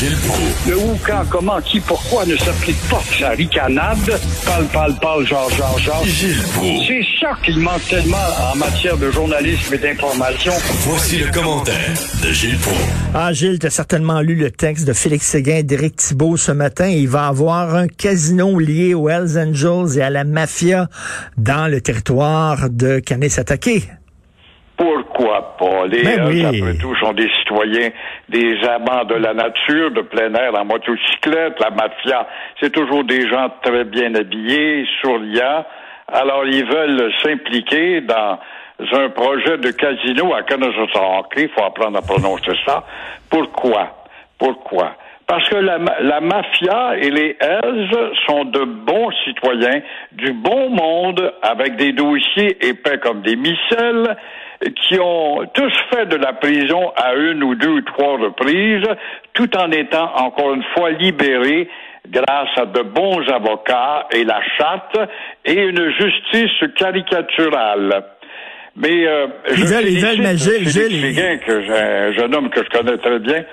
Gilles Proulx. Le où, quand, comment, qui, pourquoi ne s'applique pas? Sa ricanade. Parle, parle, parle, genre, genre, genre. Gilles Proulx. C'est ça qu'il manque tellement en matière de journalisme et d'information. Voici le commentaire de Gilles Proulx. Ah, Gilles, tu as certainement lu le texte de Félix Séguin et d'Éric Thibault ce matin. Il va avoir un casino lié aux Hells Angels et à la mafia dans le territoire de Canet-Attaqué. Pourquoi pas? Les Ben oui. Après tout, sont des citoyens, des amants de la nature, de plein air, en motocyclette. La mafia, c'est toujours des gens très bien habillés, souriants. Alors, ils veulent s'impliquer dans un projet de casino à Kanesatake. Il faut apprendre à prononcer ça. Pourquoi? Pourquoi? Parce que la, ma- la mafia et les Hells sont de bons citoyens, du bon monde, avec des dossiers épais comme des micelles, qui ont tous fait de la prison à une ou deux ou trois reprises, tout en étant encore une fois libérés grâce à de bons avocats et la charte et une justice caricaturale. Mais euh, Ils veulent- ils veulent, mais Gilles, que j'ai- un jeune homme que je connais très bien,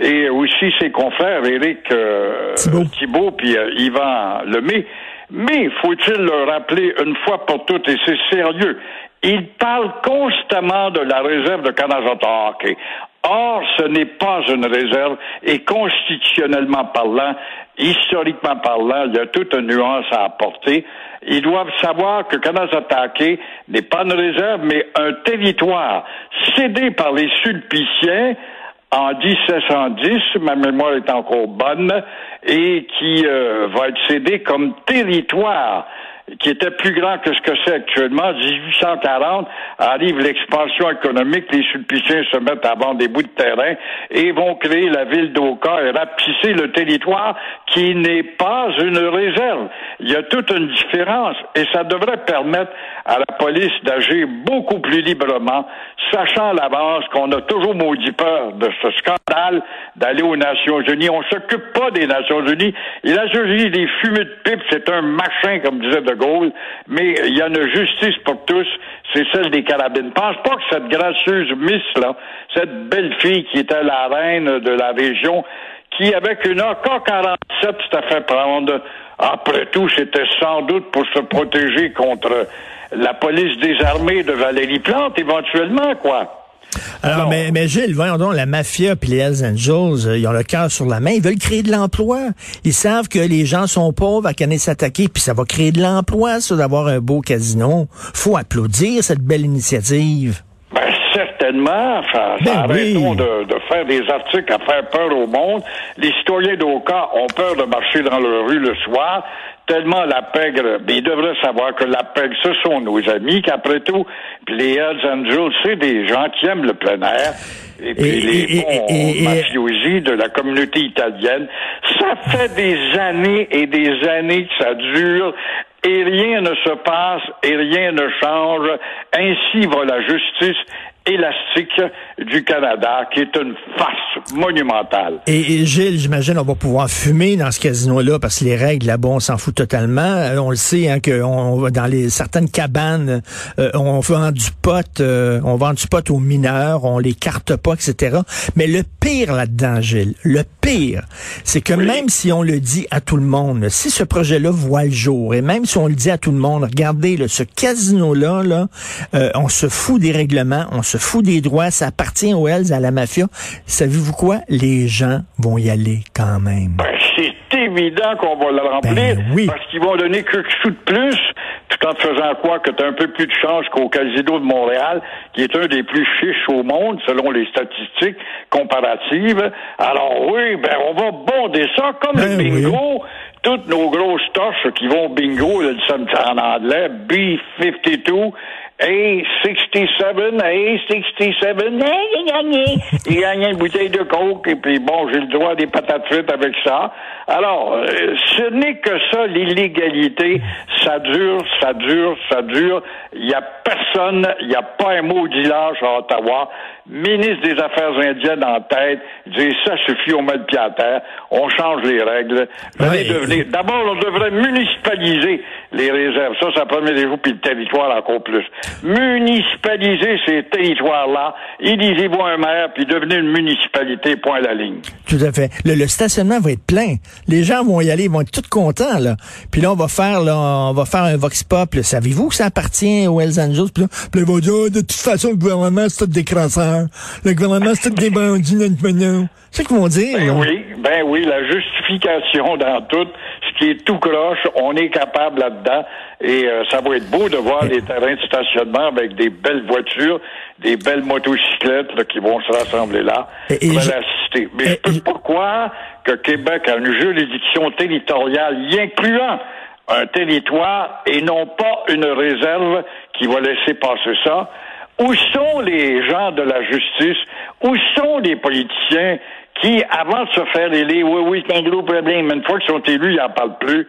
et aussi ses confrères Éric euh, Thibault. Thibault puis euh, Yvan Lemay. Mais faut-il le rappeler une fois pour toutes, et c'est sérieux, il parle constamment de la réserve de Kanazatake. Or, ce n'est pas une réserve, et constitutionnellement parlant, historiquement parlant, il y a toute une nuance à apporter. Ils doivent savoir que Kanazatake n'est pas une réserve, mais un territoire cédé par les Sulpiciens en 1710, ma mémoire est encore bonne, et qui euh, va être cédé comme territoire qui était plus grand que ce que c'est actuellement. En 1840, arrive l'expansion économique, les Sulpiciens se mettent à vendre des bouts de terrain et vont créer la ville d'Oka et rapetisser le territoire qui n'est pas une réserve. Il y a toute une différence et ça devrait permettre à la police d'agir beaucoup plus librement, sachant à l'avance qu'on a toujours maudit peur de ce scandale d'aller aux Nations Unies. On s'occupe pas des Nations Unies. Les Nations Unies, les fumées de pipe, c'est un machin, comme disait De Gaulle, mais il y a une justice pour tous, c'est celle des carabines. Pense pas que cette gracieuse Miss, là, cette belle fille qui était la reine de la région, qui, avec une AK-47, s'était fait prendre. Après tout, c'était sans doute pour se protéger contre la police des armées de Valérie Plante, éventuellement, quoi. Alors, mais, mais Gilles, voyons donc, la mafia puis les Hells Angels, euh, ils ont le cœur sur la main. Ils veulent créer de l'emploi. Ils savent que les gens sont pauvres à Canet s'attaquer, puis ça va créer de l'emploi, ça, d'avoir un beau casino. Faut applaudir cette belle initiative. Ben, certainement. Enfin, Ben arrêtons oui. de, de faire des articles à faire peur au monde. Les citoyens d'Oka ont peur de marcher dans la rue le soir, tellement la pègre, mais ils devraient savoir que la pègre, ce sont nos amis, qu'après tout, puis les Hells Angels, c'est des gens qui aiment le plein air. Et puis Et- les et- bons et- mafiosi de la communauté italienne. Ça fait des années et des années que ça dure et rien ne se passe et rien ne change. Ainsi va la justice élastique du Canada, qui est une farce monumentale. Et, et Gilles, j'imagine, on va pouvoir fumer dans ce casino-là parce que les règles là-bas, on s'en fout totalement. Euh, on le sait, hein, que on va dans les certaines cabanes, euh, on vend du pot, euh, on vend du pot aux mineurs, on les carte pas, etc. Mais le pire là-dedans, Gilles, le pire, c'est que Oui. même si on le dit à tout le monde, si ce projet-là voit le jour, et même si on le dit à tout le monde, regardez, là, ce casino-là, là, euh, on se fout des règlements, on se fout des droits, ça appartient aux Hells, à la mafia. Savez-vous quoi? Les gens vont y aller quand même. Ben, c'est évident qu'on va le remplir Ben oui. parce qu'ils vont donner quelques sous de plus tout en te faisant croire que tu as un peu plus de chance qu'au Casino de Montréal, qui est un des plus chiches au monde selon les statistiques comparatives. Alors oui, ben on va bonder ça comme Ben le bingo. Toutes nos grosses torches qui vont bingo, me dit en anglais, B52, A67, A67, hey, j'ai gagné. J'ai gagné une bouteille de coke, et puis bon, j'ai le droit à des patates frites avec ça. Alors, euh, ce n'est que ça, l'illégalité. Ça dure, ça dure, ça dure. Il n'y a personne, il n'y a pas un mot d'illage à Ottawa ministre des Affaires indiennes en tête, dire ça suffit, on met le pied à terre, on change les règles. D'abord, on devrait municipaliser les réserves. Ça, ça permet des jours, puis le territoire encore plus. Municipaliser ces territoires-là, élisez-vous un maire, puis devenez une municipalité, point à la ligne. Tout à fait. Le, stationnement va être plein. Les gens vont y aller, ils vont être tous contents, là. Puis là, on va faire, là, on va faire un vox pop. Savez-vous que ça appartient aux Hells Angels? Puis là, ils vont dire, oh, de toute façon, le gouvernement, c'est tout des crasseurs. Le gouvernement, c'est tout des bandits, C'est ce qu'ils vont dire. Ben oui, ben oui, la justification dans tout, ce qui est tout croche, on est capable là-dedans. Et euh, ça va être beau de voir les terrains de stationnement avec des belles voitures, des belles motocyclettes qui vont se rassembler là et, pour l'assister. Mais je peux pourquoi que Québec a une juridiction territoriale y incluant un territoire et non pas une réserve qui va laisser passer ça. Où sont les gens de la justice? Où sont les politiciens qui, avant de se faire élire, oui, oui, c'est un gros problème, mais une fois qu'ils sont élus, ils n'en parlent plus.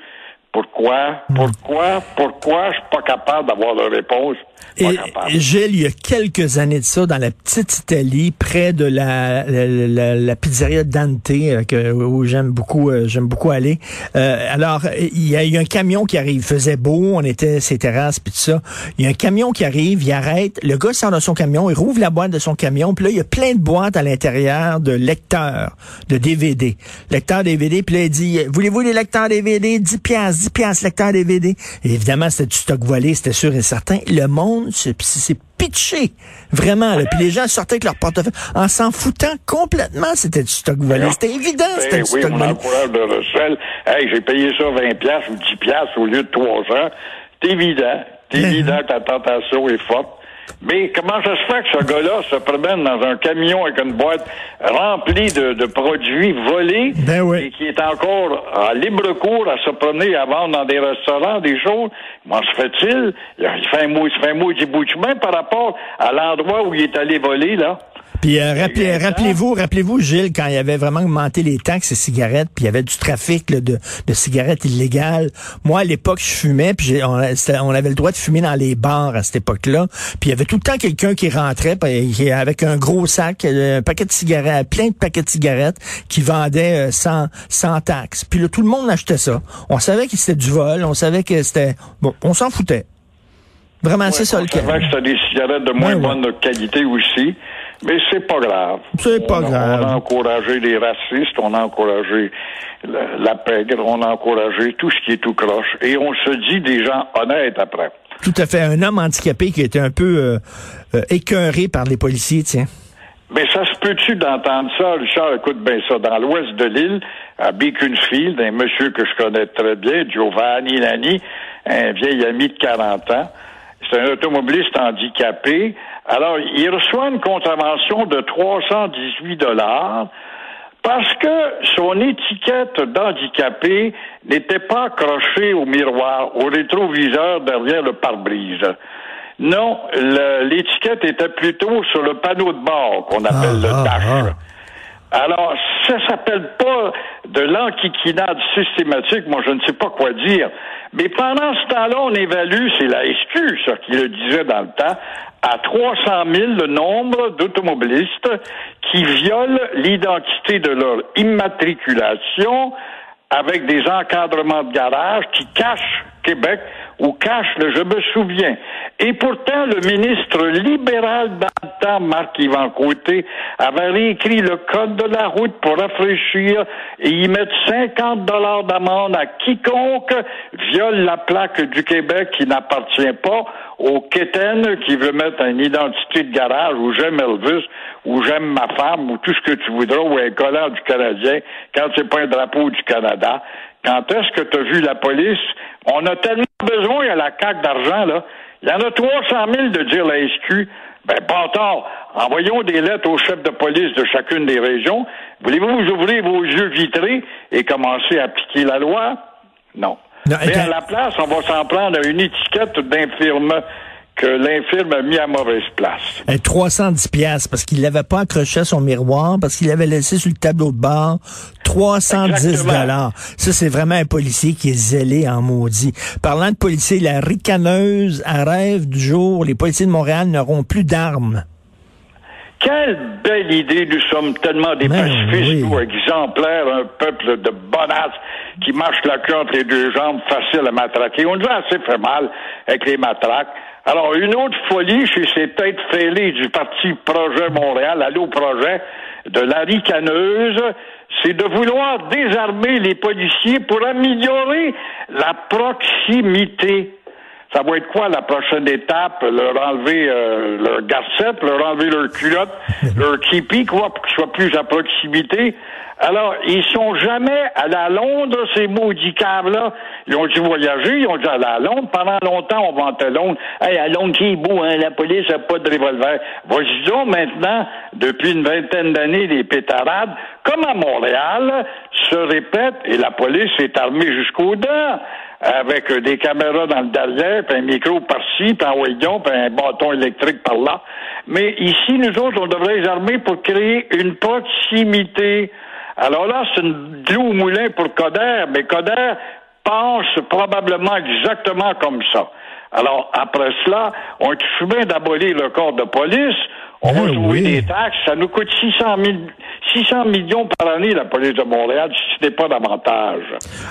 Pourquoi? Pourquoi? Pourquoi je suis pas capable d'avoir de réponse? Et Gilles, il y a quelques années de ça, dans la petite Italie, près de la, la, la, pizzeria Dante, euh, que, où j'aime beaucoup, euh, j'aime beaucoup aller. Euh, alors, il y a eu un camion qui arrive. Il faisait beau, on était ces terrasses puis tout ça. Il y a un camion qui arrive, il arrête. Le gars sort de son camion, il rouvre la boîte de son camion, puis là, il y a plein de boîtes à l'intérieur de lecteurs, de DVD. Lecteurs DVD, puis là, il dit, voulez-vous les lecteurs DVD? 10 piastres, 10 piastres, lecteurs DVD. Et évidemment, c'était du stock volé, c'était sûr et certain. Le monde c'est pitché. Vraiment. Puis les gens sortaient avec leur portefeuille en s'en foutant complètement. C'était du stock volé. C'était évident, c'était du stock volé. de recel. Hey, j'ai payé ça 20 pièces ou 10 pièces au lieu de 300. C'est évident. C'est évident que la tentation est forte. Mais comment ça se fait que ce gars-là se promène dans un camion avec une boîte remplie de, produits volés ben et qui est encore à libre cours à se promener à vendre dans des restaurants, des choses? Comment se fait-il? Il fait un mot, il fait un mot bout de chemin par rapport à l'endroit où il est allé voler, là. Puis euh, rappelez, rappelez-vous, rappelez-vous, Gilles, quand il y avait vraiment augmenté les taxes et cigarettes, puis il y avait du trafic de, de cigarettes illégales. Moi, à l'époque, je fumais, puis on, on, avait le droit de fumer dans les bars à cette époque-là. Puis il y avait tout le temps quelqu'un qui rentrait avec un gros sac, euh, un paquet de cigarettes, plein de paquets de cigarettes, qui vendait euh, sans, sans taxes. Puis là, tout le monde achetait ça. On savait que c'était du vol, on savait que c'était... Bon, on s'en foutait. Vraiment, c'est ça le cas. On savait que c'était des cigarettes de moins bonne qualité aussi. Mais c'est pas grave. C'est pas grave. On a encouragé les racistes, on a encouragé la, pègre, on a encouragé tout ce qui est tout croche. Et on se dit des gens honnêtes après. Tout à fait. Un homme handicapé qui était un peu euh, euh, écœuré par les policiers, tiens. Mais ça se peut-tu d'entendre ça? Richard, écoute bien ça. Dans l'ouest de l'île, à Beaconsfield, un monsieur que je connais très bien, Giovanni Lani, un vieil ami de 40 ans, c'est un automobiliste handicapé. Alors, il reçoit une contravention de 318 dollars parce que son étiquette d'handicapé n'était pas accrochée au miroir, au rétroviseur derrière le pare-brise. Non, l'étiquette était plutôt sur le panneau de bord qu'on appelle le ah, ah, dash. Ah. Alors, ça s'appelle pas de l'enquiquinade systématique, moi je ne sais pas quoi dire. Mais pendant ce temps-là, on évalue, c'est la SQ, ça, qui le disait dans le temps, à 300 000 le nombre d'automobilistes qui violent l'identité de leur immatriculation avec des encadrements de garage qui cachent Québec ou cachent le je me souviens. Et pourtant, le ministre libéral temps, Marc-Yvan Côté, avait réécrit le code de la route pour rafraîchir et y mettre 50 dollars d'amende à quiconque viole la plaque du Québec qui n'appartient pas au Kéten qui veut mettre une identité de garage ou j'aime Elvis ou j'aime ma femme ou tout ce que tu voudras ou un collant du Canadien quand c'est pas un drapeau du Canada. Quand est-ce que tu as vu la police? On a tellement besoin à la CAQ d'argent, là. Il y en a 300 000 de dire la SQ. Ben, pas tard. Envoyons des lettres aux chefs de police de chacune des régions. Voulez-vous vous ouvrir vos yeux vitrés et commencer à appliquer la loi? Non. Mais à la place, on va s'en prendre à une étiquette d'infirme que l'infirme a mis à mauvaise place. 310 pièces parce qu'il l'avait pas accroché à son miroir, parce qu'il l'avait laissé sur le tableau de bord. 310 dollars. Ça, c'est vraiment un policier qui est zélé en maudit. Parlant de policier, la ricaneuse à rêve du jour, les policiers de Montréal n'auront plus d'armes. Quelle belle idée, nous sommes tellement des Ben pacifistes, oui. nous, exemplaires, un peuple de bonasses qui marche la queue entre les deux jambes, facile à matraquer. On nous a assez fait mal avec les matraques. Alors, une autre folie chez ces têtes fêlées du Parti Projet Montréal, Allo Projet, de la ricaneuse, c'est de vouloir désarmer les policiers pour améliorer la proximité. Ça va être quoi la prochaine étape? Leur enlever euh, leur garcette, leur enlever leur culotte, leur képi, quoi, pour qu'ils soient plus à proximité? Alors, ils sont jamais allés à Londres, ces maudits caves-là. Ils ont dû voyager, ils ont dû aller à Londres. Pendant longtemps, on vantait Londres. Hey, à Londres, qui est beau, hein? La police n'a pas de revolver. Vas-y donc, maintenant, depuis une vingtaine d'années, les pétarades, comme à Montréal, se répètent et la police est armée jusqu'aux dents avec des caméras dans le derrière, puis un micro par-ci, puis un wagon, puis un bâton électrique par là. Mais ici, nous autres, on devrait les armer pour créer une proximité. Alors là, c'est une au moulin pour Coder, mais Coder pense probablement exactement comme ça. Alors, après cela, on est bien d'abolir le corps de police, on va Ah jouer oui. des taxes, ça nous coûte 600, 000 600 millions par année, la police de Montréal, si ce n'est pas davantage.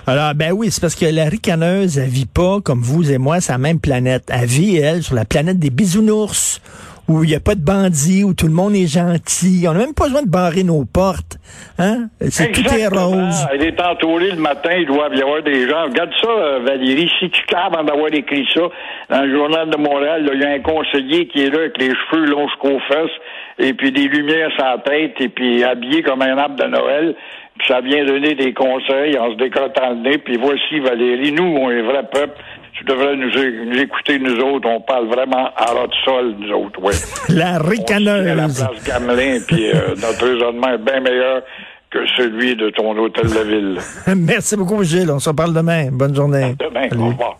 Alors, ben oui, c'est parce que la ricaneuse, elle vit pas, comme vous et moi, sur la même planète. Elle vit, elle, sur la planète des bisounours, où il n'y a pas de bandits, où tout le monde est gentil. On n'a même pas besoin de barrer nos portes. Hein? C'est tout est rose. Elle est entourée le matin, il doit y avoir des gens. Regarde ça, euh, Valérie, si tu caves avant d'avoir écrit ça, dans le journal de Montréal, il y a un conseiller qui est là avec les cheveux longs jusqu'aux fesses, et puis des lumières sur la tête, et puis habillé comme un arbre de Noël. Puis ça vient donner des conseils en se décrotant le nez. Puis voici, Valérie, nous, on est vrai peuple. Tu devrais nous, écouter, nous autres. On parle vraiment à ras de sol, nous autres, ouais. La On se tient à la ricaneuse. place Gamelin, puis euh, notre raisonnement est bien meilleur que celui de ton hôtel de ville. Merci beaucoup, Gilles. On se reparle demain. Bonne journée. Demain, au revoir.